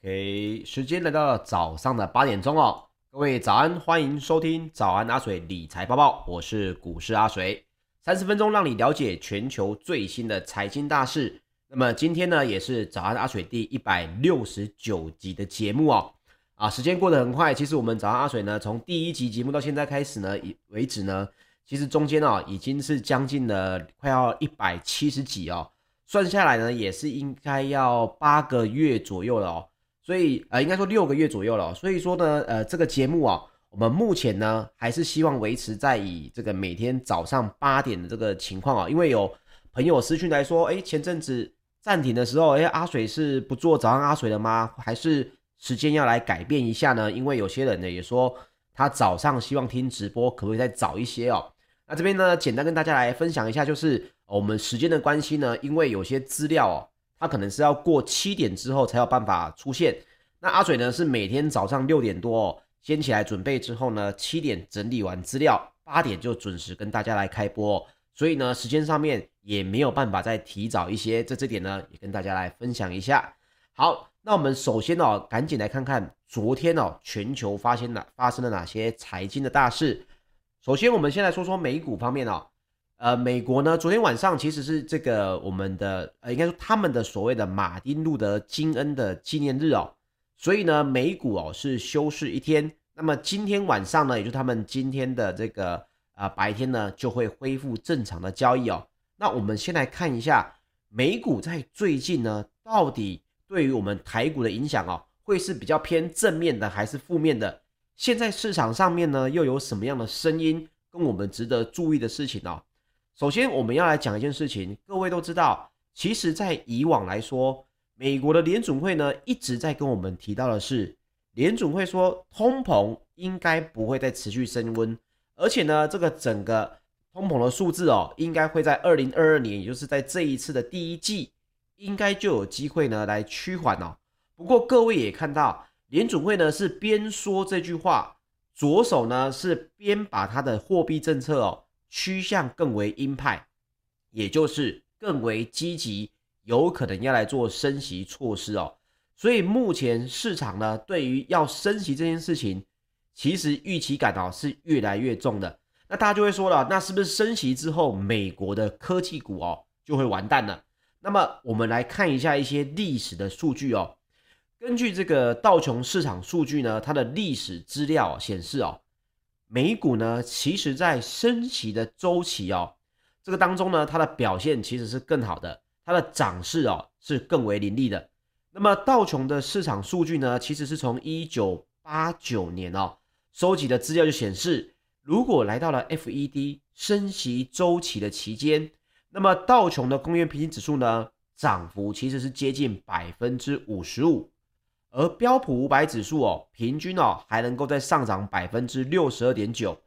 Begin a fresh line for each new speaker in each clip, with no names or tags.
OK，时间来到早上的八点钟哦，各位早安，欢迎收听早安阿水理财报报，我是股市阿水，三十分钟让你了解全球最新的财经大事。那么今天呢，也是早安阿水第一百六十九集的节目哦。啊，时间过得很快，其实我们早安阿水呢，从第一集节目到现在开始呢，以为止呢，其实中间哦，已经是将近了快要一百七十集哦。算下来呢，也是应该要八个月左右了哦，所以呃，应该说六个月左右了。所以说呢，呃，这个节目啊，我们目前呢还是希望维持在以这个每天早上八点的这个情况啊，因为有朋友私讯来说，哎，前阵子暂停的时候，哎，阿水是不做早上阿水了吗？还是时间要来改变一下呢？因为有些人呢也说他早上希望听直播，可不可以再早一些哦？那这边呢，简单跟大家来分享一下，就是。我们时间的关系呢，因为有些资料哦，它可能是要过七点之后才有办法出现。那阿水呢是每天早上六点多哦，先起来准备之后呢，七点整理完资料，八点就准时跟大家来开播。所以呢，时间上面也没有办法再提早一些。在这点呢，也跟大家来分享一下。好，那我们首先哦，赶紧来看看昨天哦，全球发生了发生了哪些财经的大事。首先，我们先来说说美股方面哦。呃，美国呢，昨天晚上其实是这个我们的呃，应该说他们的所谓的马丁路德金恩的纪念日哦，所以呢，美股哦是休市一天。那么今天晚上呢，也就是他们今天的这个啊、呃、白天呢，就会恢复正常的交易哦。那我们先来看一下美股在最近呢，到底对于我们台股的影响哦，会是比较偏正面的还是负面的？现在市场上面呢，又有什么样的声音跟我们值得注意的事情哦？首先，我们要来讲一件事情。各位都知道，其实，在以往来说，美国的联准会呢一直在跟我们提到的是，联准会说通膨应该不会再持续升温，而且呢，这个整个通膨的数字哦，应该会在二零二二年，也就是在这一次的第一季，应该就有机会呢来趋缓哦。不过，各位也看到，联准会呢是边说这句话，左手呢是边把它的货币政策哦。趋向更为鹰派，也就是更为积极，有可能要来做升息措施哦。所以目前市场呢，对于要升息这件事情，其实预期感哦是越来越重的。那大家就会说了，那是不是升息之后，美国的科技股哦就会完蛋了？那么我们来看一下一些历史的数据哦。根据这个道琼市场数据呢，它的历史资料显示哦。美股呢，其实在升息的周期哦，这个当中呢，它的表现其实是更好的，它的涨势哦是更为凌厉的。那么道琼的市场数据呢，其实是从一九八九年哦收集的资料就显示，如果来到了 FED 升息周期的期间，那么道琼的工业平均指数呢，涨幅其实是接近百分之五十五。而标普五百指数哦，平均哦还能够再上涨百分之六十二点九，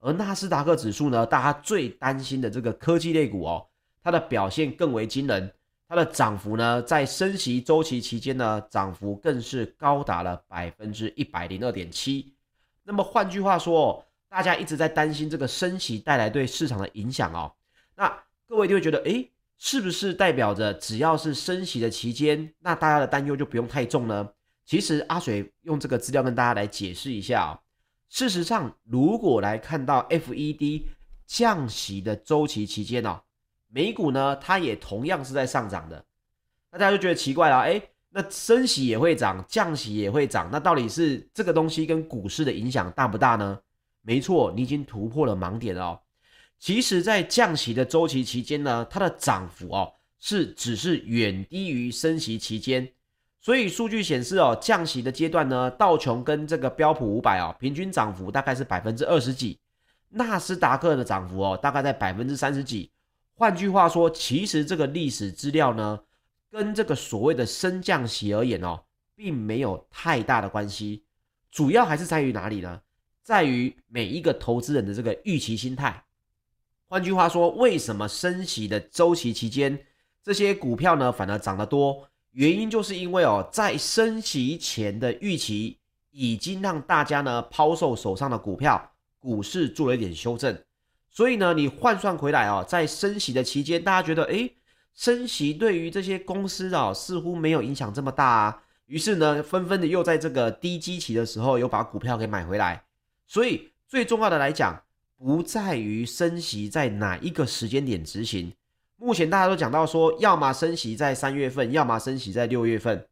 而纳斯达克指数呢，大家最担心的这个科技类股哦，它的表现更为惊人，它的涨幅呢，在升息周期期间呢，涨幅更是高达了百分之一百零二点七。那么换句话说，大家一直在担心这个升息带来对市场的影响哦，那各位就会觉得，诶，是不是代表着只要是升息的期间，那大家的担忧就不用太重呢？其实阿水用这个资料跟大家来解释一下啊。事实上，如果来看到 FED 降息的周期期间哦，美股呢它也同样是在上涨的。那大家就觉得奇怪了，哎，那升息也会涨，降息也会涨，那到底是这个东西跟股市的影响大不大呢？没错，你已经突破了盲点哦。其实，在降息的周期期间呢，它的涨幅哦是只是远低于升息期间。所以数据显示哦，降息的阶段呢，道琼跟这个标普五百哦，平均涨幅大概是百分之二十几，纳斯达克的涨幅哦，大概在百分之三十几。换句话说，其实这个历史资料呢，跟这个所谓的升降息而言哦，并没有太大的关系。主要还是在于哪里呢？在于每一个投资人的这个预期心态。换句话说，为什么升息的周期期间，这些股票呢，反而涨得多？原因就是因为哦，在升息前的预期已经让大家呢抛售手上的股票，股市做了一点修正，所以呢，你换算回来哦，在升息的期间，大家觉得诶，升息对于这些公司啊似乎没有影响这么大啊。于是呢，纷纷的又在这个低基期的时候又把股票给买回来。所以最重要的来讲，不在于升息在哪一个时间点执行。目前大家都讲到说，要么升息在三月份，要么升息在六月份。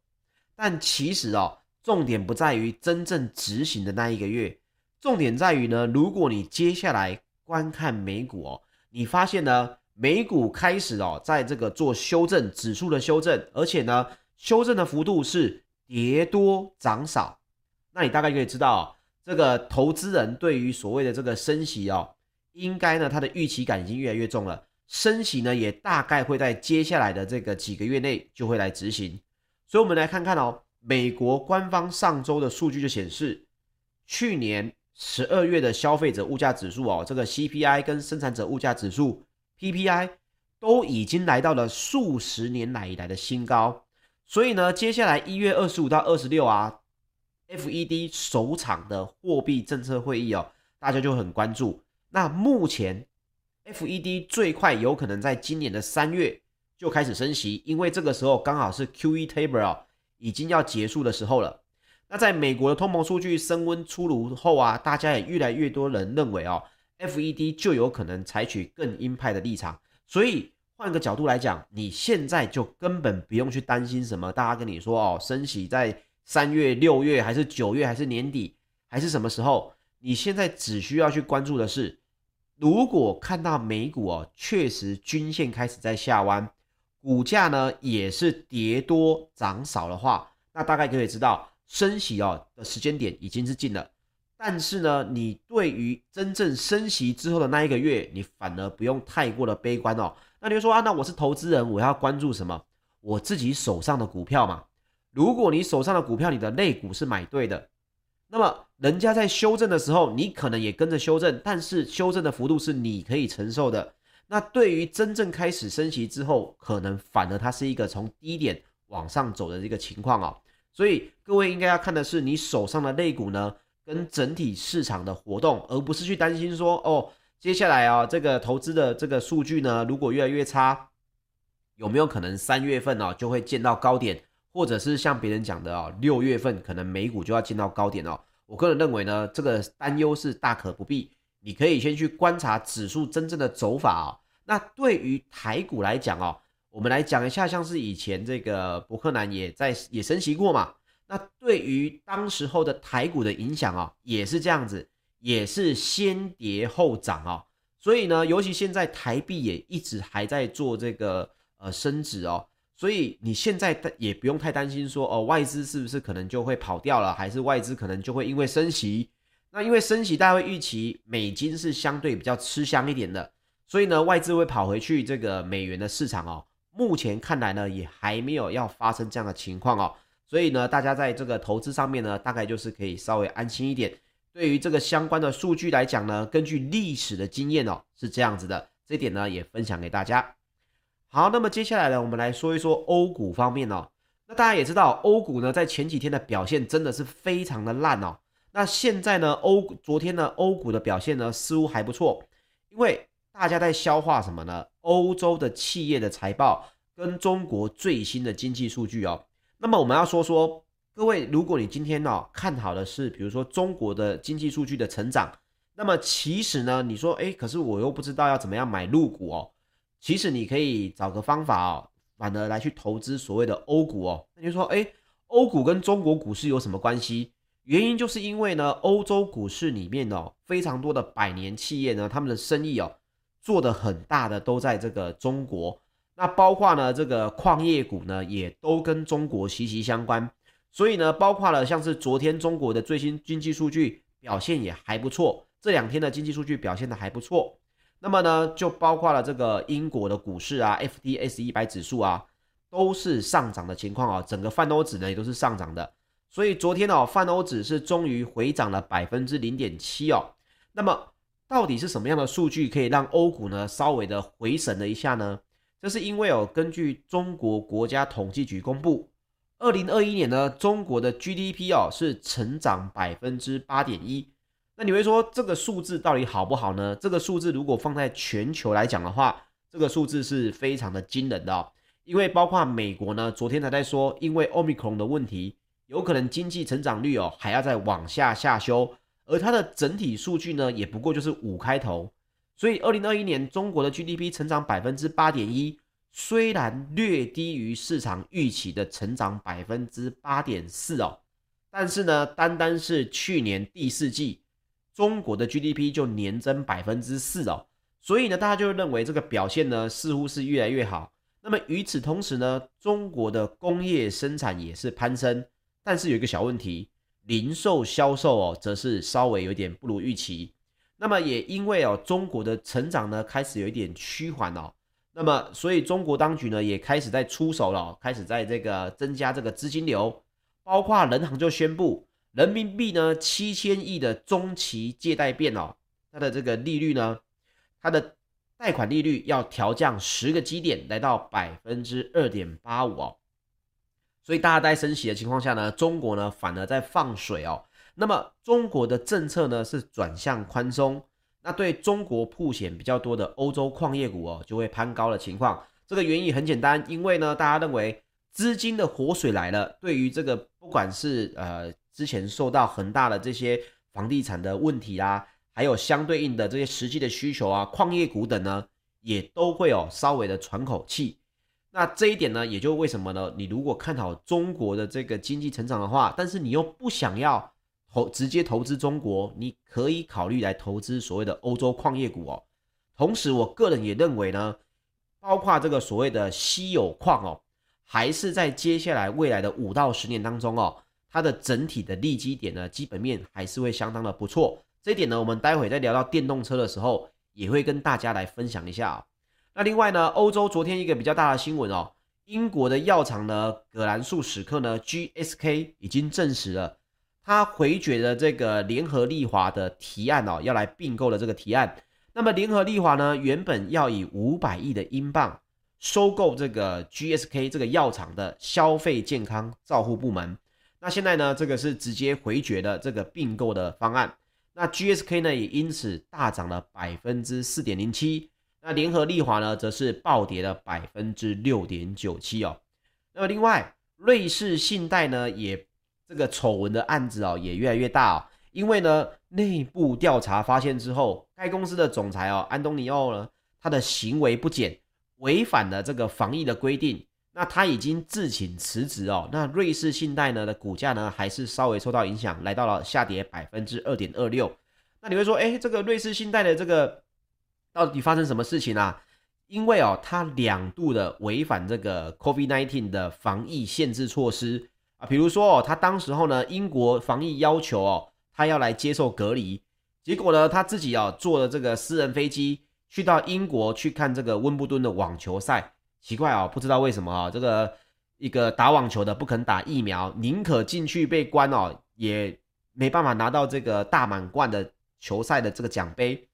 但其实哦，重点不在于真正执行的那一个月，重点在于呢，如果你接下来观看美股哦，你发现呢，美股开始哦，在这个做修正，指数的修正，而且呢，修正的幅度是跌多涨少，那你大概可以知道，这个投资人对于所谓的这个升息哦，应该呢，他的预期感已经越来越重了。升息呢，也大概会在接下来的这个几个月内就会来执行。所以，我们来看看哦，美国官方上周的数据就显示，去年十二月的消费者物价指数哦，这个 CPI 跟生产者物价指数 PPI 都已经来到了数十年来以来的新高。所以呢，接下来一月二十五到二十六啊，FED 首场的货币政策会议哦，大家就很关注。那目前。FED 最快有可能在今年的三月就开始升息，因为这个时候刚好是 QE taper 已经要结束的时候了。那在美国的通膨数据升温出炉后啊，大家也越来越多人认为哦，FED 就有可能采取更鹰派的立场。所以换个角度来讲，你现在就根本不用去担心什么，大家跟你说哦，升息在三月、六月还是九月还是年底还是什么时候？你现在只需要去关注的是。如果看到美股哦，确实均线开始在下弯，股价呢也是跌多涨少的话，那大概可以知道升息哦的时间点已经是近了。但是呢，你对于真正升息之后的那一个月，你反而不用太过的悲观哦。那你就说啊，那我是投资人，我要关注什么？我自己手上的股票嘛。如果你手上的股票，你的类股是买对的。那么，人家在修正的时候，你可能也跟着修正，但是修正的幅度是你可以承受的。那对于真正开始升息之后，可能反而它是一个从低点往上走的这个情况哦。所以各位应该要看的是你手上的类股呢，跟整体市场的活动，而不是去担心说哦，接下来啊这个投资的这个数据呢，如果越来越差，有没有可能三月份哦就会见到高点？或者是像别人讲的哦，六月份可能美股就要见到高点哦。我个人认为呢，这个担忧是大可不必。你可以先去观察指数真正的走法哦。那对于台股来讲哦，我们来讲一下，像是以前这个伯克南也在也升息过嘛。那对于当时候的台股的影响哦，也是这样子，也是先跌后涨哦。所以呢，尤其现在台币也一直还在做这个呃升值哦。所以你现在也不用太担心说哦，外资是不是可能就会跑掉了，还是外资可能就会因为升息？那因为升息，大家会预期美金是相对比较吃香一点的，所以呢，外资会跑回去这个美元的市场哦。目前看来呢，也还没有要发生这样的情况哦。所以呢，大家在这个投资上面呢，大概就是可以稍微安心一点。对于这个相关的数据来讲呢，根据历史的经验哦，是这样子的，这点呢也分享给大家。好，那么接下来呢，我们来说一说欧股方面哦。那大家也知道，欧股呢在前几天的表现真的是非常的烂哦。那现在呢，欧昨天呢，欧股的表现呢似乎还不错，因为大家在消化什么呢？欧洲的企业的财报跟中国最新的经济数据哦。那么我们要说说，各位，如果你今天哦看好的是比如说中国的经济数据的成长，那么其实呢，你说诶，可是我又不知道要怎么样买入股哦。其实你可以找个方法哦，反而来去投资所谓的欧股哦。那就说，哎，欧股跟中国股市有什么关系？原因就是因为呢，欧洲股市里面哦，非常多的百年企业呢，他们的生意哦，做得很大的都在这个中国。那包括呢，这个矿业股呢，也都跟中国息息相关。所以呢，包括了像是昨天中国的最新经济数据表现也还不错，这两天的经济数据表现得还不错。那么呢，就包括了这个英国的股市啊，FTSE 一百指数啊，都是上涨的情况啊，整个泛欧指呢也都是上涨的。所以昨天哦，泛欧指是终于回涨了百分之零点七哦。那么到底是什么样的数据可以让欧股呢稍微的回神了一下呢？这是因为哦，根据中国国家统计局公布，二零二一年呢，中国的 GDP 哦是成长百分之八点一。那你会说这个数字到底好不好呢？这个数字如果放在全球来讲的话，这个数字是非常的惊人的哦。因为包括美国呢，昨天还在说，因为 Omicron 的问题，有可能经济成长率哦还要再往下下修，而它的整体数据呢也不过就是五开头，所以二零二一年中国的 GDP 成长百分之八点一，虽然略低于市场预期的成长百分之八点四哦，但是呢，单单是去年第四季，中国的 GDP 就年增百分之四哦，所以呢，大家就认为这个表现呢似乎是越来越好。那么与此同时呢，中国的工业生产也是攀升。但是有一个小问题，零售销售哦，则是稍微有点不如预期。那么也因为哦，中国的成长呢开始有一点趋缓哦，那么所以中国当局呢也开始在出手了，开始在这个增加这个资金流，包括人行就宣布人民币呢七千亿的中期借贷变哦，它的这个利率呢，它的贷款利率要调降十个基点，来到百分之二点八五哦。所以大家在升息的情况下呢，中国呢反而在放水哦。那么中国的政策呢是转向宽松，那对中国铺险比较多的欧洲矿业股哦就会攀高的情况。这个原因很简单，因为呢大家认为资金的活水来了，对于这个不管是呃之前受到很大的这些房地产的问题啊，还有相对应的这些实际的需求啊，矿业股等呢也都会有稍微的喘口气。那这一点呢，也就为什么呢？你如果看好中国的这个经济成长的话，但是你又不想要投直接投资中国，你可以考虑来投资所谓的欧洲矿业股哦。同时，我个人也认为呢，包括这个所谓的稀有矿哦，还是在接下来未来的五到十年当中哦，它的整体的利基点呢，基本面还是会相当的不错。这一点呢，我们待会在聊到电动车的时候，也会跟大家来分享一下哦。那另外呢，欧洲昨天一个比较大的新闻哦，英国的药厂呢，葛兰素史克呢，GSK 已经证实了，他回绝了这个联合利华的提案哦，要来并购的这个提案。那么联合利华呢，原本要以五百亿的英镑收购这个 GSK 这个药厂的消费健康照护部门。那现在呢，这个是直接回绝了这个并购的方案。那 GSK 呢，也因此大涨了百分之四点零七。那联合利华呢，则是暴跌了百分之六点九七哦。那么另外，瑞士信贷呢，也这个丑闻的案子哦，也越来越大哦。因为呢，内部调查发现之后，该公司的总裁哦，安东尼奥呢，他的行为不检，违反了这个防疫的规定。那他已经自请辞职哦。那瑞士信贷呢的股价呢，还是稍微受到影响，来到了下跌百分之二点二六。那你会说，哎，这个瑞士信贷的这个。到底发生什么事情啊？因为哦，他两度的违反这个 COVID-19 的防疫限制措施啊，比如说哦，他当时候呢，英国防疫要求哦，他要来接受隔离，结果呢，他自己哦坐了这个私人飞机去到英国去看这个温布顿的网球赛，奇怪哦，不知道为什么啊，这个一个打网球的不肯打疫苗，宁可进去被关哦，也没办法拿到这个大满贯的球赛的这个奖杯。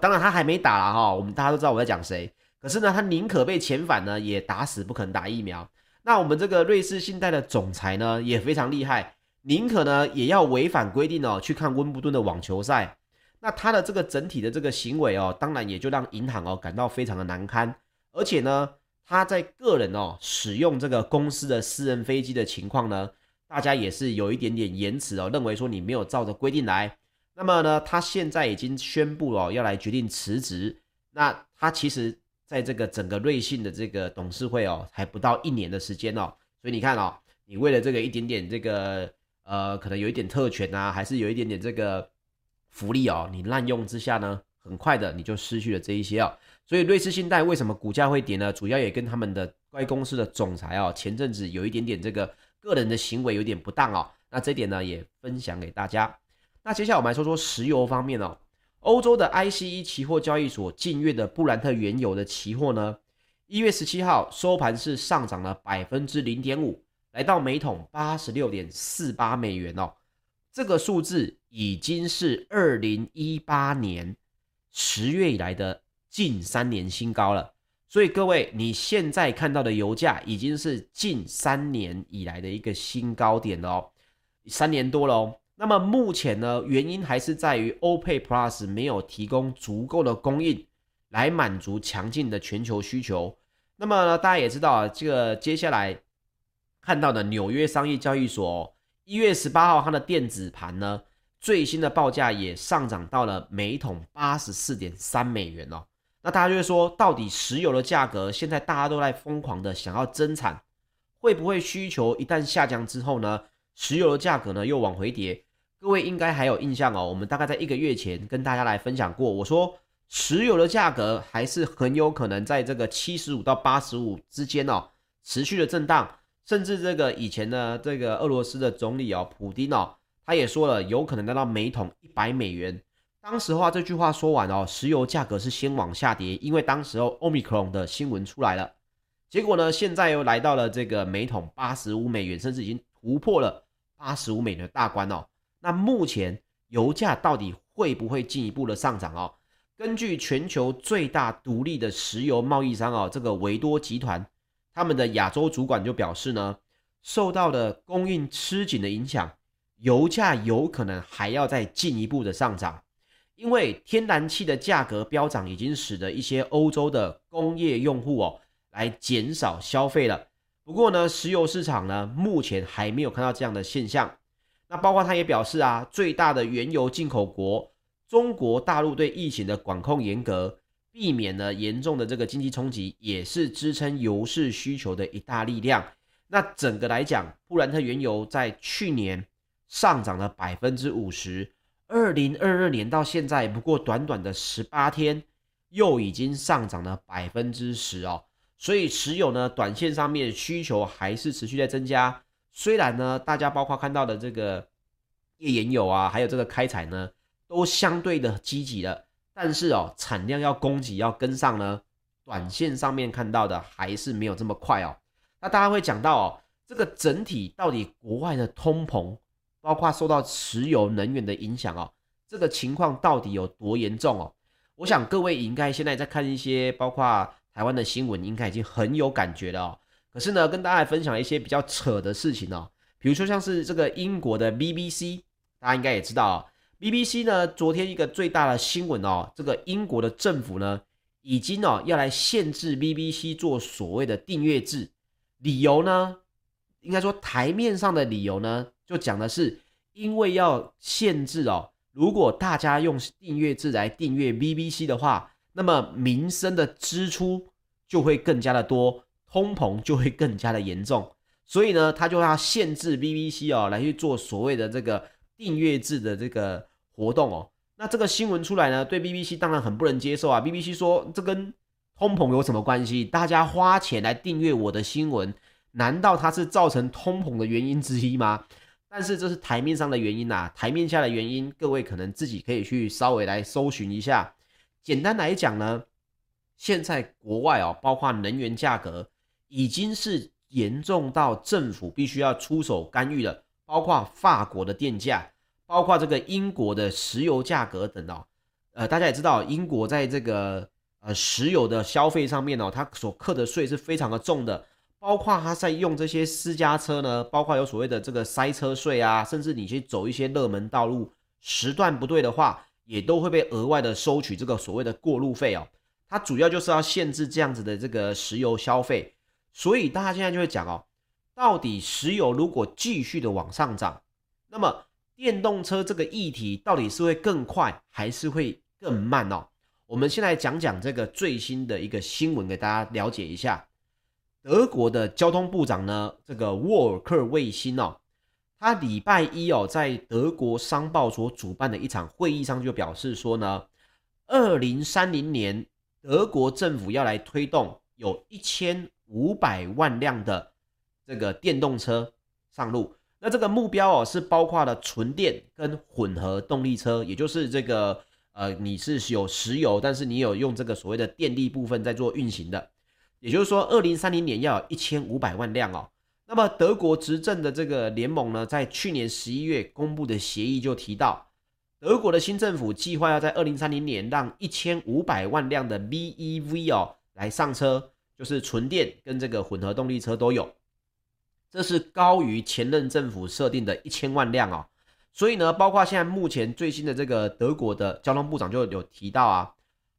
当然他还没打了哈，我们大家都知道我在讲谁。可是呢，他宁可被遣返呢，也打死不肯打疫苗。那我们这个瑞士信贷的总裁呢，也非常厉害，宁可呢也要违反规定哦，去看温布顿的网球赛。那他的这个整体的这个行为哦，当然也就让银行哦感到非常的难堪。而且呢，他在个人哦使用这个公司的私人飞机的情况呢，大家也是有一点点延迟哦，认为说你没有照着规定来。那么呢，他现在已经宣布了要来决定辞职。那他其实在这个整个瑞信的这个董事会哦，还不到一年的时间哦。所以你看哦，你为了这个一点点这个呃，可能有一点特权啊，还是有一点点这个福利哦，你滥用之下呢，很快的你就失去了这一些哦。所以瑞士信贷为什么股价会跌呢？主要也跟他们的该公司的总裁哦，前阵子有一点点这个个人的行为有点不当哦。那这点呢，也分享给大家。那接下来我们来说说石油方面哦，欧洲的 ICE 期货交易所近月的布兰特原油的期货呢，一月十七号收盘是上涨了百分之零点五，来到每桶八十六点四八美元哦，这个数字已经是二零一八年十月以来的近三年新高了。所以各位，你现在看到的油价已经是近三年以来的一个新高点了哦，三年多了哦。那么目前呢，原因还是在于 OPEC Plus 没有提供足够的供应来满足强劲的全球需求。那么呢，大家也知道啊，这个接下来看到的纽约商业交易所一月十八号它的电子盘呢，最新的报价也上涨到了每桶八十四点三美元哦。那大家就会说，到底石油的价格现在大家都在疯狂的想要增产，会不会需求一旦下降之后呢，石油的价格呢又往回跌？各位应该还有印象哦，我们大概在一个月前跟大家来分享过，我说石油的价格还是很有可能在这个七十五到八十五之间哦，持续的震荡，甚至这个以前呢，这个俄罗斯的总理哦，普丁哦，他也说了，有可能达到每桶一百美元。当时话这句话说完哦，石油价格是先往下跌，因为当时候 Omicron 的新闻出来了，结果呢，现在又来到了这个每桶八十五美元，甚至已经突破了八十五美元的大关哦。那目前油价到底会不会进一步的上涨哦？根据全球最大独立的石油贸易商哦，这个维多集团，他们的亚洲主管就表示呢，受到了供应吃紧的影响，油价有可能还要再进一步的上涨。因为天然气的价格飙涨，已经使得一些欧洲的工业用户哦，来减少消费了。不过呢，石油市场呢，目前还没有看到这样的现象。那包括他也表示啊，最大的原油进口国中国大陆对疫情的管控严格，避免了严重的这个经济冲击，也是支撑油市需求的一大力量。那整个来讲，布兰特原油在去年上涨了百分之五十。二零二二年到现在不过短短的十八天，又已经上涨了百分之十哦。所以持有呢，短线上面需求还是持续在增加。虽然呢，大家包括看到的这个页岩油啊，还有这个开采呢，都相对的积极了，但是哦，产量要供给要跟上呢，短线上面看到的还是没有这么快哦。那大家会讲到哦，这个整体到底国外的通膨？包括受到石油能源的影响哦，这个情况到底有多严重哦？我想各位应该现在在看一些包括台湾的新闻，应该已经很有感觉了哦。可是呢，跟大家分享一些比较扯的事情哦，比如说像是这个英国的 BBC，大家应该也知道哦，BBC 呢昨天一个最大的新闻哦，这个英国的政府呢已经哦要来限制 BBC 做所谓的订阅制，理由呢应该说台面上的理由呢。就讲的是，因为要限制哦，如果大家用订阅制来订阅 BBC 的话，那么民生的支出就会更加的多，通膨就会更加的严重，所以呢，他就要限制 BBC 哦，来去做所谓的这个订阅制的这个活动哦。那这个新闻出来呢，对 BBC 当然很不能接受啊。BBC 说，这跟通膨有什么关系？大家花钱来订阅我的新闻，难道它是造成通膨的原因之一吗？但是这是台面上的原因呐、台面下的原因，各位可能自己可以去稍微来搜寻一下。简单来讲呢，现在国外哦，包括能源价格已经是严重到政府必须要出手干预了，包括法国的电价，包括这个英国的石油价格等哦。呃，大家也知道，英国在这个呃石油的消费上面哦，它所课的税是非常的重的。包括他在用这些私家车呢，包括有所谓的这个塞车税啊，甚至你去走一些热门道路，时段不对的话，也都会被额外的收取这个所谓的过路费哦。它主要就是要限制这样子的这个石油消费，所以大家现在就会讲哦，到底石油如果继续的往上涨，那么电动车这个议题到底是会更快还是会更慢哦？我们先来讲讲这个最新的一个新闻，给大家了解一下。德国的交通部长呢，这个沃尔克卫星哦，他礼拜一哦，在德国商报所主办的一场会议上就表示说呢，二零三零年德国政府要来推动有一千五百万辆的这个电动车上路。那这个目标哦，是包括了纯电跟混合动力车，也就是这个呃，你是有石油，但是你有用这个所谓的电力部分在做运行的。也就是说，二零三零年要有一千五百万辆哦。那么德国执政的这个联盟呢，在去年十一月公布的协议就提到，德国的新政府计划要在二零三零年让一千五百万辆的 BEV 哦来上车，就是纯电跟这个混合动力车都有。这是高于前任政府设定的一千万辆哦。所以呢，包括现在目前最新的这个德国的交通部长就有提到啊。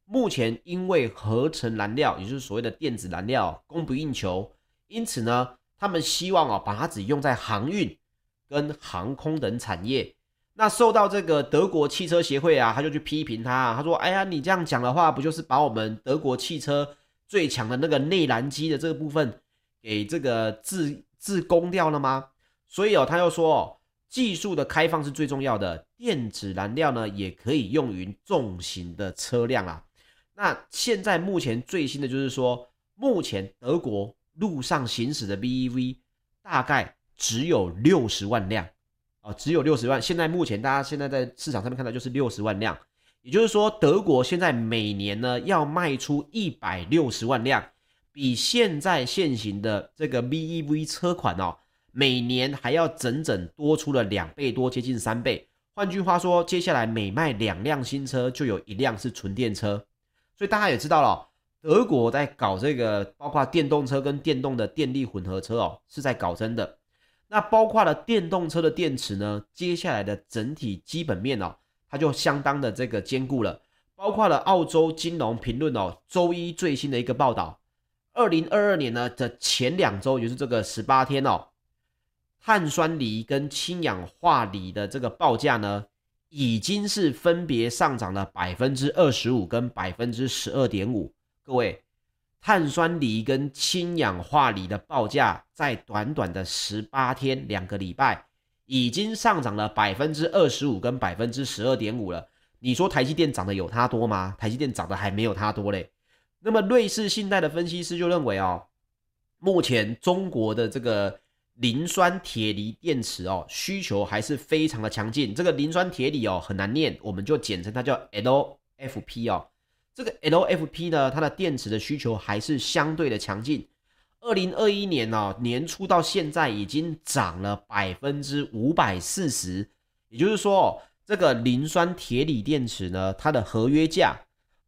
目前因为合成燃料，也就是所谓的电子燃料供不应求，因此呢，他们希望哦把它只用在航运跟航空等产业。那受到这个德国汽车协会啊，他就去批评他，他说：“哎呀，你这样讲的话，不就是把我们德国汽车最强的那个内燃机的这个部分给这个自自攻掉了吗？”所以哦，他又说，技术的开放是最重要的，电子燃料呢也可以用于重型的车辆啊。那现在目前最新的就是说，目前德国路上行驶的 BEV 大概只有六十万辆啊，只有六十万。现在目前大家现在在市场上面看到就是六十万辆，也就是说，德国现在每年呢要卖出一百六十万辆，比现在现行的这个 BEV 车款哦。每年还要整整多出了两倍多，接近三倍。换句话说，接下来每卖两辆新车，就有一辆是纯电车。所以大家也知道了，德国在搞这个，包括电动车跟电动的电力混合车哦，是在搞真的。那包括了电动车的电池呢，接下来的整体基本面哦，它就相当的这个坚固了。包括了澳洲金融评论哦，周一最新的一个报道，二零二二年呢的前两周，也就是这个十八天哦。碳酸锂跟氢氧化锂的这个报价呢，已经是分别上涨了百分之二十五跟百分之十二点五。各位，碳酸锂跟氢氧化锂的报价在短短的十八天两个礼拜，已经上涨了百分之二十五跟百分之十二点五了。你说台积电涨得有它多吗？台积电涨得还没有它多嘞。那么瑞士信贷的分析师就认为哦，目前中国的这个。磷酸铁锂电池哦，需求还是非常的强劲。这个磷酸铁锂哦很难念，我们就简称它叫 LFP 哦。这个 LFP 呢，它的电池的需求还是相对的强劲。二零二一年哦年初到现在已经涨了百分之五百四十，也就是说，这个磷酸铁锂电池呢，它的合约价，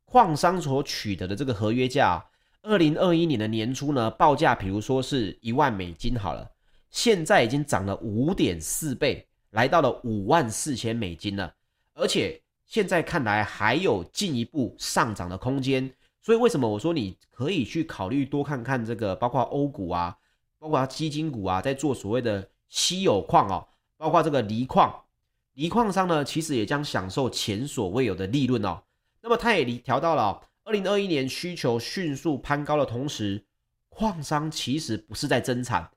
矿商所取得的这个合约价，二零二一年的年初呢报价，比如说是一万美金好了。现在已经涨了五点四倍，来到了五万四千美金了，而且现在看来还有进一步上涨的空间。所以为什么我说你可以去考虑多看看这个，包括欧股啊，包括基金股啊，在做所谓的稀有矿哦，包括这个锂矿，锂矿商呢，其实也将享受前所未有的利润哦。那么它也调到了二零二一年需求迅速攀高的同时，矿商其实不是在增产。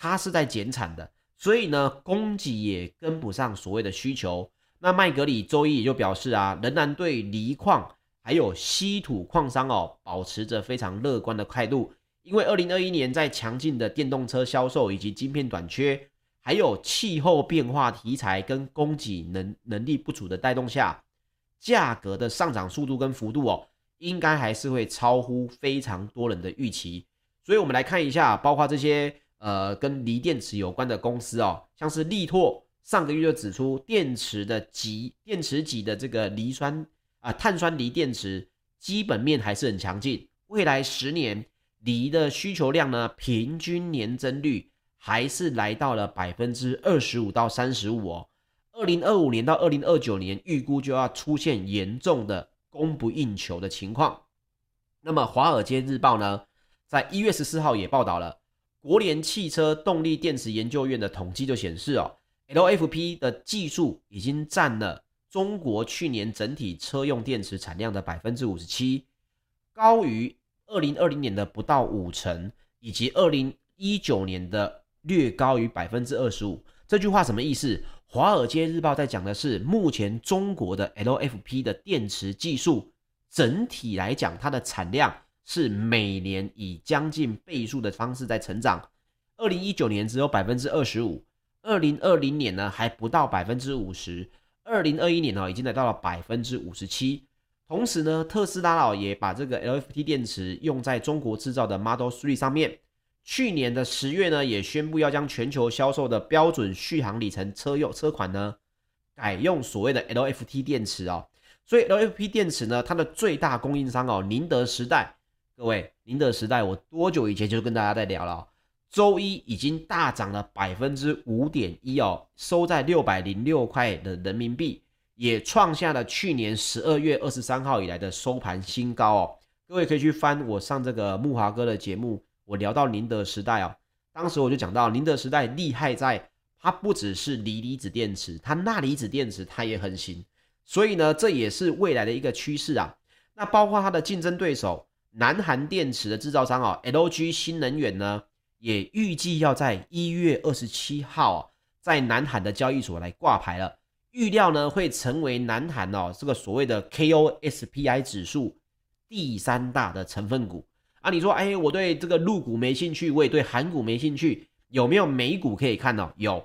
它是在减产的，所以呢，供给也跟不上所谓的需求。那麦格里周一也就表示啊，仍然对锂矿还有稀土矿商哦，保持着非常乐观的态度。因为二零二一年在强劲的电动车销售以及晶片短缺，还有气候变化题材跟供给能能力不足的带动下，价格的上涨速度跟幅度哦，应该还是会超乎非常多人的预期。所以，我们来看一下，包括这些。呃，跟锂电池有关的公司哦，像是力拓上个月就指出，电池的极电池级的这个锂酸啊、碳酸锂电池基本面还是很强劲，未来十年锂的需求量呢，平均年增率还是来到了百分之二十五到三十五哦。二零二五年到二零二九年预估就要出现严重的供不应求的情况。那么《华尔街日报》呢，在一月十四号也报道了。国联汽车动力电池研究院的统计就显示哦，LFP 的技术已经占了中国去年整体车用电池产量的百分之五十七，高于二零二零年的不到五成，以及二零一九年的略高于百分之二十五。这句话什么意思？华尔街日报在讲的是，目前中国的 LFP 的电池技术整体来讲，它的产量。是每年以将近倍数的方式在成长，二零一九年只有百分之二十五，二零二零年呢还不到百分之五十，二零二一年呢已经来到了百分之五十七。同时呢，特斯拉哦也把这个 LFP 电池用在中国制造的 Model Three 上面。去年的十月呢，也宣布要将全球销售的标准续航里程车用车款呢改用所谓的 LFT 电池哦。所以 LFP 电池呢，它的最大供应商哦，宁德时代。各位，宁德时代，我多久以前就跟大家在聊了？周一已经大涨了百分之五点一哦，收在六百零六块的人民币，也创下了去年十二月二十三号以来的收盘新高哦。各位可以去翻我上这个木华哥的节目，我聊到宁德时代哦，当时我就讲到宁德时代厉害在它不只是锂离子电池，它钠离子电池它也很行。所以呢，这也是未来的一个趋势啊。那包括它的竞争对手南韩电池的制造商哦，LG 新能源呢，也预计要在一月二十七号啊，在南韩的交易所来挂牌了。预料呢会成为南韩哦这个所谓的 KOSPI 指数第三大的成分股啊。你说，哎，我对这个陆股没兴趣，我也对韩股没兴趣，有没有美股可以看到？有。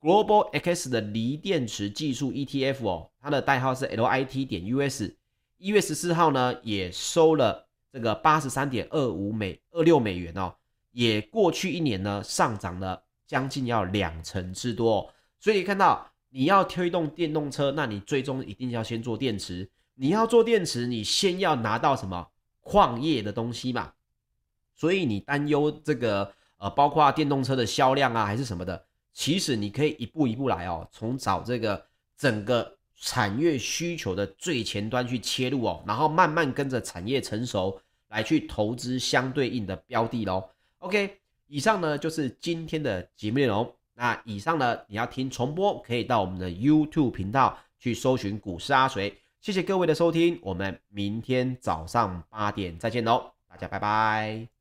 Global X 的锂电池技术 ETF 哦，它的代号是 LIT 点 US，一月十四号呢也收了这个八十三点二五美二六美元哦，也过去一年呢上涨了将近要两成之多哦，所以看到你要推动电动车，那你最终一定要先做电池，你要做电池，你先要拿到什么矿业的东西嘛，所以你担忧这个呃，包括电动车的销量啊，还是什么的。其实你可以一步一步来哦，从找这个整个产业需求的最前端去切入哦，然后慢慢跟着产业成熟来去投资相对应的标的喽。OK，以上呢就是今天的节目内容。那以上呢你要听重播，可以到我们的 YouTube 频道去搜寻股市阿水。谢谢各位的收听，我们明天早上八点再见喽，大家拜拜。